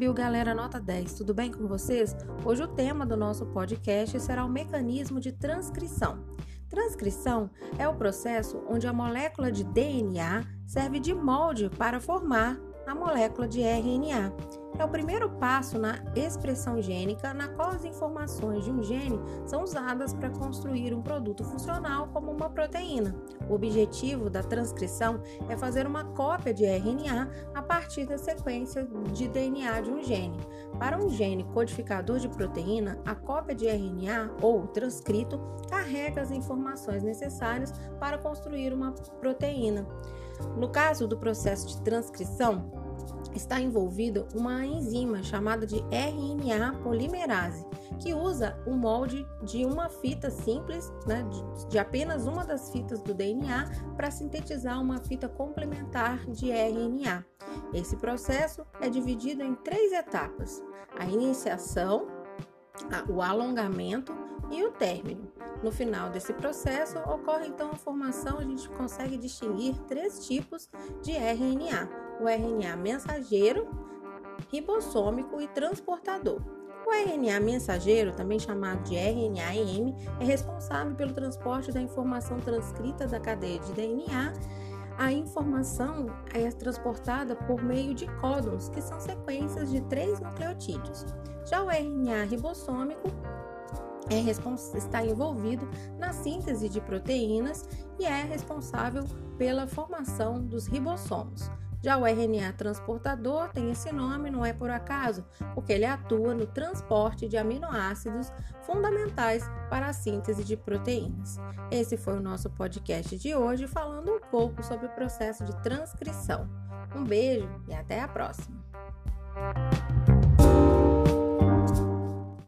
Brasil, galera nota 10. Tudo bem com vocês? Hoje o tema do nosso podcast será o mecanismo de transcrição. Transcrição é o processo onde a molécula de DNA serve de molde para formar a molécula de RNA. É o primeiro passo na expressão gênica, na qual as informações de um gene são usadas para construir um produto funcional como uma proteína. O objetivo da transcrição é fazer uma cópia de RNA a partir da sequência de DNA de um gene. Para um gene codificador de proteína, a cópia de RNA ou transcrito carrega as informações necessárias para construir uma proteína. No caso do processo de transcrição, está envolvida uma enzima chamada de RNA polimerase, que usa o molde de uma fita simples, né, de, apenas uma das fitas do DNA, para sintetizar uma fita complementar de RNA. Esse processo é dividido em três etapas: a iniciação, o alongamento e o término. No final desse processo, ocorre então a formação, a gente consegue distinguir três tipos de RNA: o RNA mensageiro, ribossômico e transportador. O RNA mensageiro, também chamado de RNA-M, é responsável pelo transporte da informação transcrita da cadeia de DNA. A informação é transportada por meio de códons, que são sequências de três nucleotídeos. Já o RNA ribossômico é está envolvido na síntese de proteínas e é responsável pela formação dos ribossomos. Já o RNA transportador tem esse nome, não é por acaso, porque ele atua no transporte de aminoácidos fundamentais para a síntese de proteínas. Esse foi o nosso podcast de hoje, falando um pouco sobre o processo de transcrição. Um beijo e até a próxima!